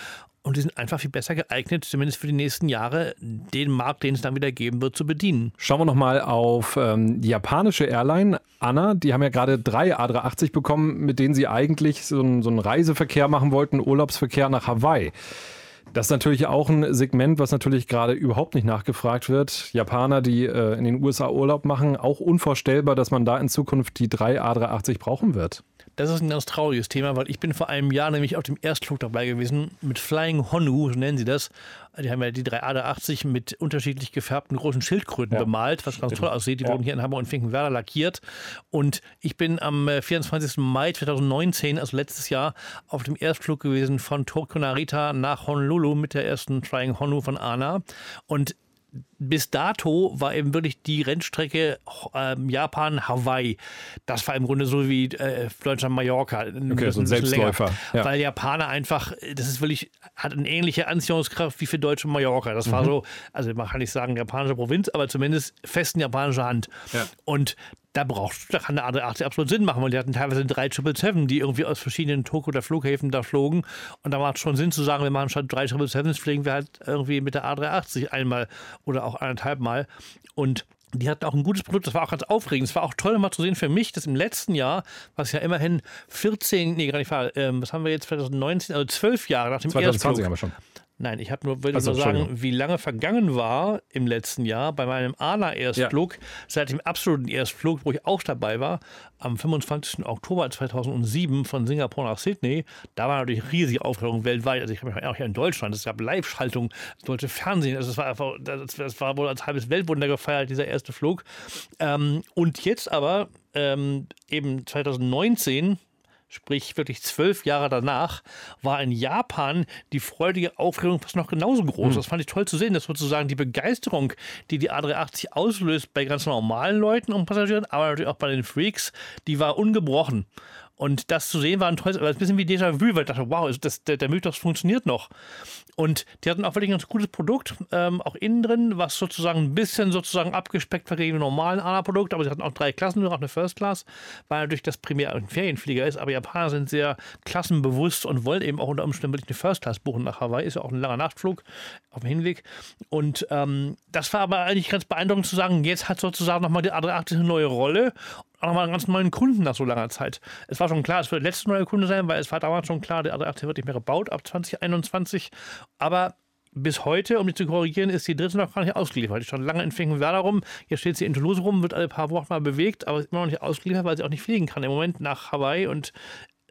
und die sind einfach viel besser geeignet, zumindest für die nächsten Jahre, den Markt, den es dann wieder geben wird, zu bedienen. Schauen wir nochmal auf ähm, die japanische Airline. Anna, die haben ja gerade drei A380 bekommen, mit denen sie eigentlich so, ein, so einen Reiseverkehr machen wollten, Urlaubsverkehr nach Hawaii. Das ist natürlich auch ein Segment, was natürlich gerade überhaupt nicht nachgefragt wird. Japaner, die äh, in den USA Urlaub machen, auch unvorstellbar, dass man da in Zukunft die drei A380 brauchen wird. Das ist ein ganz trauriges Thema, weil ich bin vor einem Jahr nämlich auf dem Erstflug dabei gewesen mit Flying Honu, so nennen sie das. Die haben ja die 380 mit unterschiedlich gefärbten großen Schildkröten ja. bemalt, was ganz toll aussieht. Die ja. wurden hier in Hamburg und Finkenwerder lackiert. Und ich bin am 24. Äh, Mai 2019, also letztes Jahr, auf dem Erstflug gewesen von Tokyo Narita nach Honolulu mit der ersten Flying Honu von ANA. Und bis dato war eben wirklich die Rennstrecke äh, Japan-Hawaii. Das war im Grunde so wie äh, Deutschland-Mallorca. Okay, so ein Selbstläufer. Ja. Weil Japaner einfach, das ist wirklich, hat eine ähnliche Anziehungskraft wie für Deutsche Mallorca. Das war mhm. so, also man kann nicht sagen japanische Provinz, aber zumindest festen japanische Hand. Ja. Und da brauchst da kann eine A380 absolut Sinn machen, weil die hatten teilweise drei 777, die irgendwie aus verschiedenen Tokio oder Flughäfen da flogen. Und da macht es schon Sinn zu sagen, wir machen statt drei 777 fliegen wir halt irgendwie mit der A380 einmal oder auch anderthalb Mal. Und die hatten auch ein gutes Produkt, das war auch ganz aufregend. Es war auch toll mal zu sehen für mich, dass im letzten Jahr, was ja immerhin 14, nee, gar nicht wahr, ähm, was haben wir jetzt 2019, also zwölf Jahre nach dem 2020 Erstflug. haben wir schon. Nein, ich habe nur, will also, nur sagen, wie lange vergangen war im letzten Jahr bei meinem ANA-Erstflug, ja. seit dem absoluten Erstflug, wo ich auch dabei war, am 25. Oktober 2007 von Singapur nach Sydney. Da war natürlich riesige Aufregung weltweit. Also ich habe mich auch hier in Deutschland, es gab Live-Schaltung, es sollte Fernsehen, also es war einfach, das, war wohl als halbes Weltwunder gefeiert, dieser erste Flug. Ähm, und jetzt aber ähm, eben 2019 sprich wirklich zwölf Jahre danach, war in Japan die freudige Aufregung fast noch genauso groß. Mhm. Das fand ich toll zu sehen, dass sozusagen die Begeisterung, die die A380 auslöst bei ganz normalen Leuten und Passagieren, aber natürlich auch bei den Freaks, die war ungebrochen. Und das zu sehen war ein tolles, aber ein bisschen wie Déjà-vu, weil ich dachte, wow, das, der, der Mythos funktioniert noch. Und die hatten auch wirklich ein ganz gutes Produkt, ähm, auch innen drin, was sozusagen ein bisschen sozusagen abgespeckt war gegen normalen ANA-Produkt, aber sie hatten auch drei Klassen, auch eine First Class, weil natürlich das primär ein Ferienflieger ist, aber Japaner sind sehr klassenbewusst und wollen eben auch unter Umständen wirklich eine First Class buchen nach Hawaii, ist ja auch ein langer Nachtflug auf dem Hinweg. Und ähm, das war aber eigentlich ganz beeindruckend zu sagen, jetzt hat sozusagen nochmal die A380 eine neue Rolle auch nochmal einen ganz neuen Kunden nach so langer Zeit. Es war schon klar, es wird der letzte neue Kunde sein, weil es war damals schon klar, der A380 wird nicht mehr gebaut ab 2021. Aber bis heute, um die zu korrigieren, ist die dritte noch gar nicht ausgeliefert. Die stand lange in Finkenwerder rum. Jetzt steht sie in Toulouse rum, wird alle paar Wochen mal bewegt, aber ist immer noch nicht ausgeliefert, weil sie auch nicht fliegen kann im Moment nach Hawaii und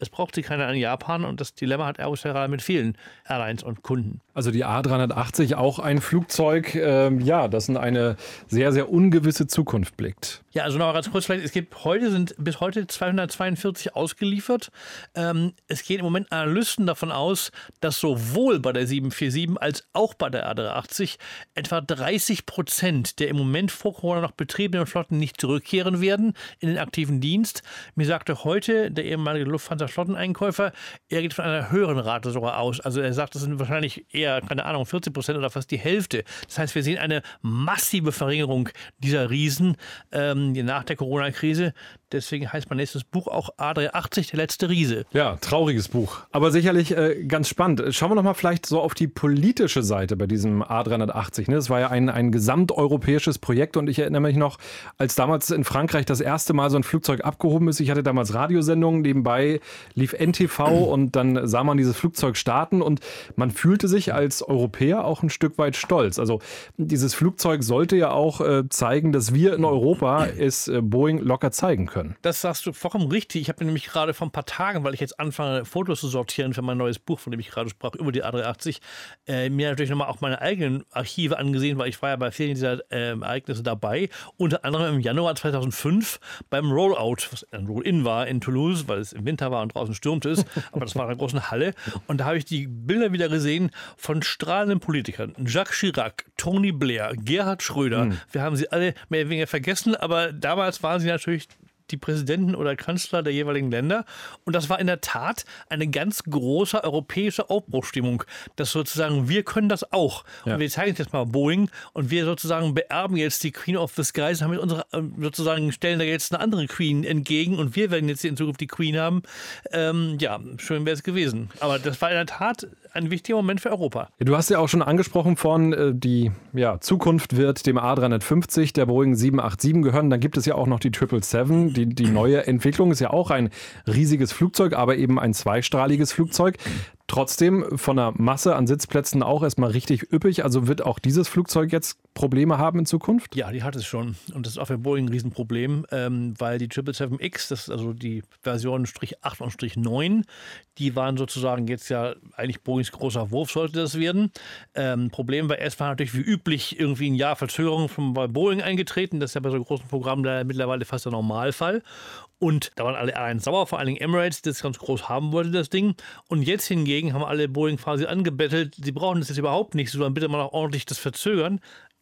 es braucht sie keiner in Japan und das Dilemma hat Airbus gerade mit vielen Airlines und Kunden. Also die A380 auch ein Flugzeug, ähm, ja, das in eine sehr, sehr ungewisse Zukunft blickt. Ja, also noch ganz kurz vielleicht, es gibt heute, sind bis heute 242 ausgeliefert. Ähm, es gehen im Moment Analysten davon aus, dass sowohl bei der 747 als auch bei der A380 etwa 30 Prozent der im Moment vor Corona noch betriebenen Flotten nicht zurückkehren werden in den aktiven Dienst. Mir sagte heute der ehemalige Lufthansa-Flotteneinkäufer, er geht von einer höheren Rate sogar aus. Also er sagt, das sind wahrscheinlich eher keine Ahnung, 40 Prozent oder fast die Hälfte. Das heißt, wir sehen eine massive Verringerung dieser Riesen ähm, nach der Corona-Krise. Deswegen heißt mein nächstes Buch auch A380, der letzte Riese. Ja, trauriges Buch. Aber sicherlich äh, ganz spannend. Schauen wir noch mal vielleicht so auf die politische Seite bei diesem A380. Ne? Das war ja ein, ein gesamteuropäisches Projekt und ich erinnere mich noch, als damals in Frankreich das erste Mal so ein Flugzeug abgehoben ist. Ich hatte damals Radiosendungen, nebenbei lief NTV und dann sah man dieses Flugzeug starten und man fühlte sich als Europäer auch ein Stück weit stolz. Also dieses Flugzeug sollte ja auch äh, zeigen, dass wir in Europa es äh, Boeing locker zeigen können können. Das sagst du vollkommen richtig. Ich habe nämlich gerade vor ein paar Tagen, weil ich jetzt anfange, Fotos zu sortieren für mein neues Buch, von dem ich gerade sprach, über die A380, äh, mir natürlich nochmal auch meine eigenen Archive angesehen, weil ich war ja bei vielen dieser äh, Ereignisse dabei. Unter anderem im Januar 2005 beim Rollout, was ein Roll-In war in Toulouse, weil es im Winter war und draußen stürmte es. Aber das war in einer großen Halle. Und da habe ich die Bilder wieder gesehen von strahlenden Politikern. Jacques Chirac, Tony Blair, Gerhard Schröder. Hm. Wir haben sie alle mehr oder weniger vergessen, aber damals waren sie natürlich die Präsidenten oder Kanzler der jeweiligen Länder. Und das war in der Tat eine ganz große europäische Aufbruchstimmung, dass sozusagen wir können das auch. Ja. Und wir zeigen jetzt mal Boeing und wir sozusagen beerben jetzt die Queen of the Skies, haben mit unserer, ähm, sozusagen stellen da jetzt eine andere Queen entgegen und wir werden jetzt in Zukunft die Queen haben. Ähm, ja, schön wäre es gewesen. Aber das war in der Tat ein wichtiger Moment für Europa. Du hast ja auch schon angesprochen von, äh, die ja, Zukunft wird dem A350, der Boeing 787 gehören. Dann gibt es ja auch noch die 777. Die, die neue Entwicklung ist ja auch ein riesiges Flugzeug, aber eben ein zweistrahliges Flugzeug. Trotzdem von der Masse an Sitzplätzen auch erstmal richtig üppig. Also wird auch dieses Flugzeug jetzt Probleme haben in Zukunft? Ja, die hat es schon. Und das ist auch für Boeing ein Riesenproblem, ähm, weil die 777X, das ist also die Version Strich 8 und Strich 9, die waren sozusagen jetzt ja eigentlich Boeings großer Wurf, sollte das werden. Ähm, Problem war erst war natürlich wie üblich irgendwie ein Jahr Verzögerung von Boeing eingetreten. Das ist ja bei so großen Programmen da mittlerweile fast der Normalfall. Und da waren alle Airlines sauer, vor allen Dingen Emirates, das ganz groß haben wollte, das Ding. Und jetzt hingegen haben alle Boeing quasi angebettelt, sie brauchen das jetzt überhaupt nicht, sondern bitte mal auch ordentlich das verzögern.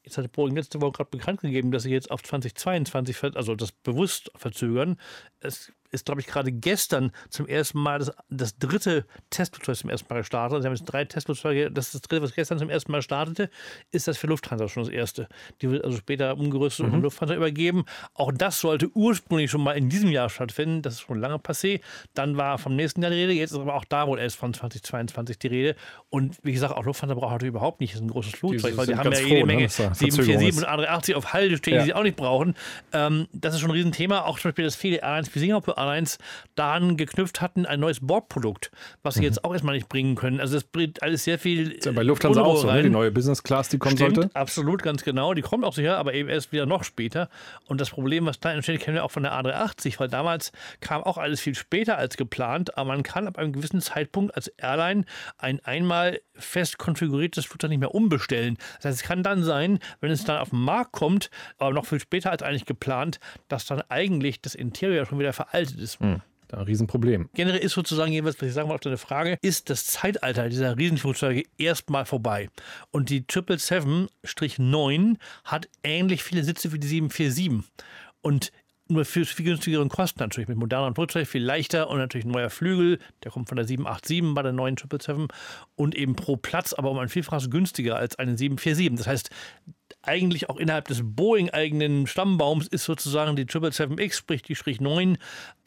Jetzt hat Boeing letzte Woche gerade bekannt gegeben, dass sie jetzt auf 2022, also das bewusst verzögern. Es ist, glaube ich, gerade gestern zum ersten Mal das, das dritte Testflugzeug zum ersten Mal gestartet. Sie haben jetzt drei Testflugzeuge. Das ist das dritte, was gestern zum ersten Mal startete. Ist das für Lufthansa schon das erste. Die wird also später umgerüstet mhm. und Lufthansa übergeben. Auch das sollte ursprünglich schon mal in diesem Jahr stattfinden. Das ist schon lange passé. Dann war vom nächsten Jahr die Rede. Jetzt ist aber auch da wohl erst von 2022 die Rede. Und wie gesagt, auch Lufthansa braucht natürlich überhaupt nicht ein großes Flugzeug, die weil die haben ja jede froh, Menge ne? 747 und A380 auf Halde stehen, ja. die sie auch nicht brauchen. Ähm, das ist schon ein Riesenthema. Auch zum Beispiel, dass viele Airlines wie Singapore Airlines daran geknüpft hatten, ein neues Bordprodukt, was sie mhm. jetzt auch erstmal nicht bringen können. Also es bringt alles sehr viel. Ist ja bei Lufthansa auch so, ne? die neue Business Class, die kommen Stimmt, sollte. Absolut, ganz genau. Die kommt auch sicher, aber eben erst wieder noch später. Und das Problem, was da entsteht, kennen wir auch von der A380, weil damals kam auch alles viel später als geplant, aber man kann ab einem gewissen Zeitpunkt als Airline ein einmal fest konfiguriertes Flugzeug nicht mehr umbestellen. Das heißt, es kann dann sein, wenn es dann auf den Markt kommt, aber noch viel später als eigentlich geplant, dass dann eigentlich das Interieur schon wieder veraltet ist. Mhm. ein Riesenproblem. Generell ist sozusagen jeweils, was ich sagen wollte auf deine Frage, ist das Zeitalter dieser Riesenflugzeuge erstmal vorbei. Und die 777-9 hat ähnlich viele Sitze wie die 747. Und nur für viel günstigeren Kosten natürlich, mit moderneren Flugzeug viel leichter und natürlich ein neuer Flügel, der kommt von der 787 bei der neuen 777 und eben pro Platz, aber um ein Vielfaches günstiger als eine 747. Das heißt, eigentlich auch innerhalb des Boeing-eigenen Stammbaums ist sozusagen die 777X, sprich die Strich 9,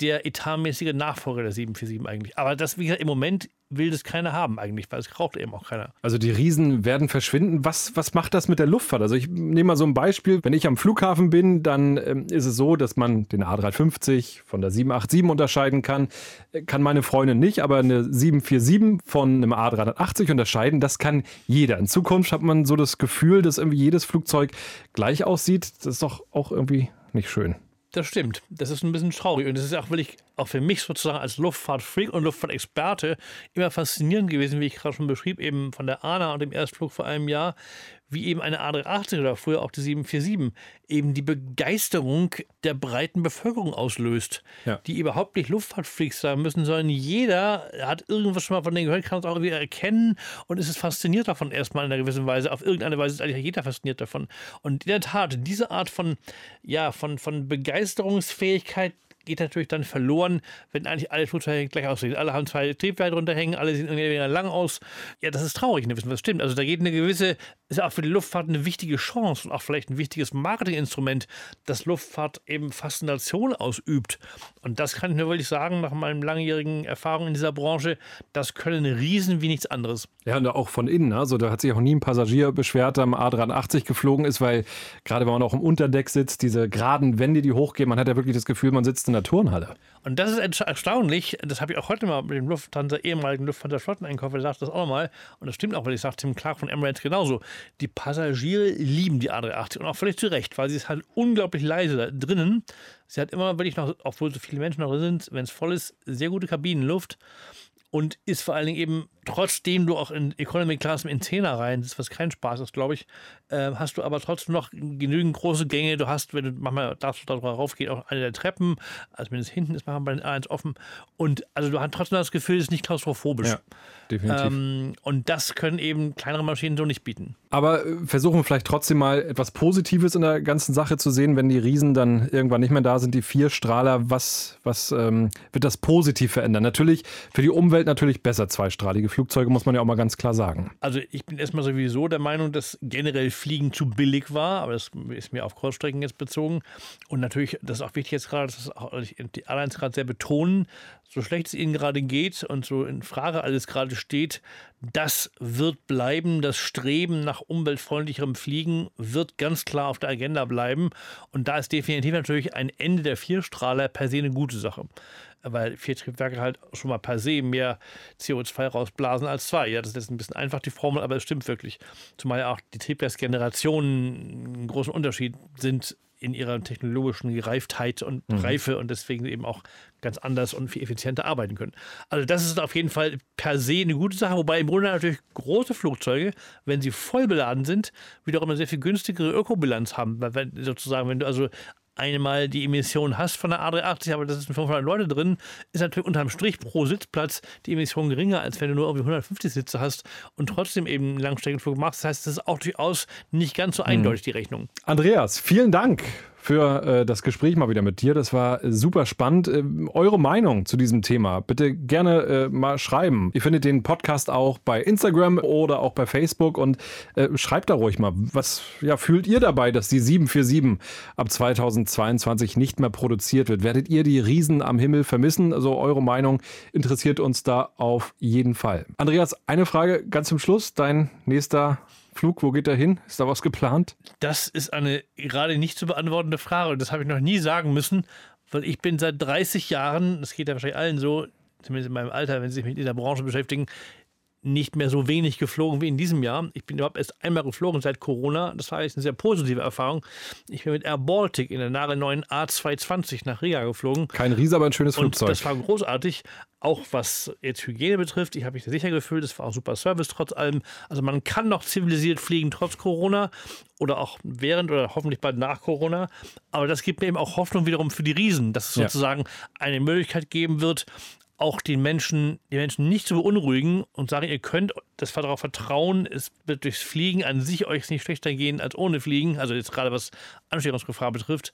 der etatmäßige Nachfolger der 747 eigentlich. Aber das, wie gesagt, im Moment will das keiner haben eigentlich, weil es braucht eben auch keiner. Also die Riesen werden verschwinden. Was, was macht das mit der Luftfahrt? Also ich nehme mal so ein Beispiel. Wenn ich am Flughafen bin, dann ähm, ist es so, dass man den A350 von der 787 unterscheiden kann. Kann meine Freundin nicht, aber eine 747 von einem A380 unterscheiden, das kann jeder. In Zukunft hat man so das Gefühl, dass irgendwie jedes Flugzeug gleich aussieht. Das ist doch auch irgendwie nicht schön. Das stimmt. Das ist ein bisschen traurig. Und das ist auch wirklich auch für mich sozusagen als Luftfahrtfreak und Luftfahrtexperte immer faszinierend gewesen, wie ich gerade schon beschrieb, eben von der ANA und dem Erstflug vor einem Jahr, wie eben eine A380 oder früher auch die 747 eben die Begeisterung der breiten Bevölkerung auslöst, ja. die überhaupt nicht Luftfahrtfreaks sein müssen, sondern jeder hat irgendwas schon mal von denen gehört, kann es auch irgendwie erkennen und ist fasziniert davon erstmal in einer gewissen Weise. Auf irgendeine Weise ist eigentlich jeder fasziniert davon. Und in der Tat, diese Art von, ja, von, von Begeisterungsfähigkeit, geht natürlich dann verloren, wenn eigentlich alle Flugzeuge gleich aussehen. Alle haben zwei Triebwerke runterhängen, alle sehen irgendwie lang aus. Ja, das ist traurig, ne, wissen was stimmt. Also da geht eine gewisse, ist auch für die Luftfahrt eine wichtige Chance und auch vielleicht ein wichtiges Marketinginstrument, dass Luftfahrt eben Faszination ausübt. Und das kann ich nur wirklich sagen, nach meinen langjährigen Erfahrungen in dieser Branche, das können Riesen wie nichts anderes. Ja, und auch von innen. Also da hat sich auch nie ein Passagier beschwert, der am A380 geflogen ist, weil gerade wenn man auch im Unterdeck sitzt, diese geraden Wände, die hochgehen, man hat ja wirklich das Gefühl, man sitzt in der Turnhalle. Und das ist erstaunlich, das habe ich auch heute mal mit dem Lufthansa, ehemaligen Lufthansa-Flotteneinkäufer gesagt, das auch nochmal, und das stimmt auch, weil ich sage Tim Clark von Emirates genauso. Die Passagiere lieben die A380 und auch völlig zu Recht, weil sie ist halt unglaublich leise da drinnen. Sie hat immer wirklich noch, obwohl so viele Menschen noch sind, wenn es voll ist, sehr gute Kabinenluft und ist vor allen Dingen eben, trotzdem du auch in Economy Class in Zehner rein sitzt, was kein Spaß ist, glaube ich, äh, hast du aber trotzdem noch genügend große Gänge. Du hast, wenn du manchmal darfst du da drauf gehen, auch eine der Treppen, also zumindest hinten ist manchmal bei den A1 offen. Und also du hast trotzdem das Gefühl, es ist nicht klaustrophobisch. Ja, definitiv. Ähm, und das können eben kleinere Maschinen so nicht bieten. Aber äh, versuchen wir vielleicht trotzdem mal etwas Positives in der ganzen Sache zu sehen, wenn die Riesen dann irgendwann nicht mehr da sind, die vier Strahler. Was, was ähm, wird das positiv verändern? Natürlich für die Umwelt natürlich besser zweistrahlige Flugzeuge, muss man ja auch mal ganz klar sagen. Also ich bin erstmal sowieso der Meinung, dass generell Fliegen zu billig war, aber das ist mir auf Kurzstrecken jetzt bezogen. Und natürlich, das ist auch wichtig jetzt gerade, dass auch die Airlines gerade sehr betonen, so schlecht es ihnen gerade geht und so in Frage alles gerade steht, das wird bleiben. Das Streben nach umweltfreundlicherem Fliegen wird ganz klar auf der Agenda bleiben. Und da ist definitiv natürlich ein Ende der Vierstrahler per se eine gute Sache. Weil vier Triebwerke halt schon mal per se mehr CO2 rausblasen als zwei. Ja, das ist ein bisschen einfach die Formel, aber es stimmt wirklich. Zumal ja auch die Triebwerksgenerationen einen großen Unterschied sind in ihrer technologischen Gereiftheit und mhm. Reife und deswegen eben auch ganz anders und viel effizienter arbeiten können. Also das ist auf jeden Fall per se eine gute Sache, wobei im Grunde natürlich große Flugzeuge, wenn sie voll beladen sind, wiederum eine sehr viel günstigere Ökobilanz haben. Weil wenn, sozusagen, wenn du also einmal die Emission hast von der A380, aber das sind 500 Leute drin, ist natürlich unterm Strich pro Sitzplatz die Emission geringer, als wenn du nur irgendwie 150 Sitze hast und trotzdem eben einen Langstreckenflug machst. Das heißt, das ist auch durchaus nicht ganz so mhm. eindeutig, die Rechnung. Andreas, vielen Dank für äh, das Gespräch mal wieder mit dir. Das war äh, super spannend. Äh, eure Meinung zu diesem Thema bitte gerne äh, mal schreiben. Ihr findet den Podcast auch bei Instagram oder auch bei Facebook und äh, schreibt da ruhig mal, was ja, fühlt ihr dabei, dass die 747 ab 2022 nicht mehr produziert wird? Werdet ihr die Riesen am Himmel vermissen? Also eure Meinung interessiert uns da auf jeden Fall. Andreas, eine Frage ganz zum Schluss. Dein nächster Flug, wo geht er hin? Ist da was geplant? Das ist eine gerade nicht zu beantwortende Frage das habe ich noch nie sagen müssen, weil ich bin seit 30 Jahren, das geht ja wahrscheinlich allen so, zumindest in meinem Alter, wenn sie sich mit dieser Branche beschäftigen, nicht mehr so wenig geflogen wie in diesem Jahr. Ich bin überhaupt erst einmal geflogen seit Corona. Das war eigentlich eine sehr positive Erfahrung. Ich bin mit Air Baltic in der nagelneuen A220 nach Riga geflogen. Kein Ries, aber ein schönes Und Flugzeug. das war großartig. Auch was jetzt Hygiene betrifft, ich habe mich da sicher gefühlt. Es war auch super Service trotz allem. Also man kann noch zivilisiert fliegen trotz Corona oder auch während oder hoffentlich bald nach Corona. Aber das gibt mir eben auch Hoffnung wiederum für die Riesen, dass es Ja. sozusagen eine Möglichkeit geben wird, auch die Menschen, die Menschen nicht zu beunruhigen und sagen, ihr könnt das darauf vertrauen, es wird durchs Fliegen an sich euch nicht schlechter gehen als ohne Fliegen, also jetzt gerade was Ansteckungsgefahr betrifft.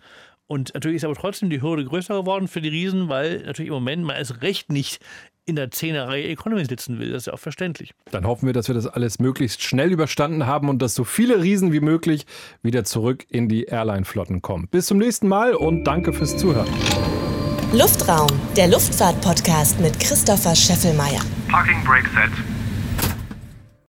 Und natürlich ist aber trotzdem die Hürde größer geworden für die Riesen, weil natürlich im Moment man erst recht nicht in der Zehnerreihe Economy sitzen will. Das ist ja auch verständlich. Dann hoffen wir, dass wir das alles möglichst schnell überstanden haben und dass so viele Riesen wie möglich wieder zurück in die Airline-Flotten kommen. Bis zum nächsten Mal und danke fürs Zuhören. Luftraum, der Luftfahrt-Podcast mit Christopher Scheffelmeier. Parking brake set.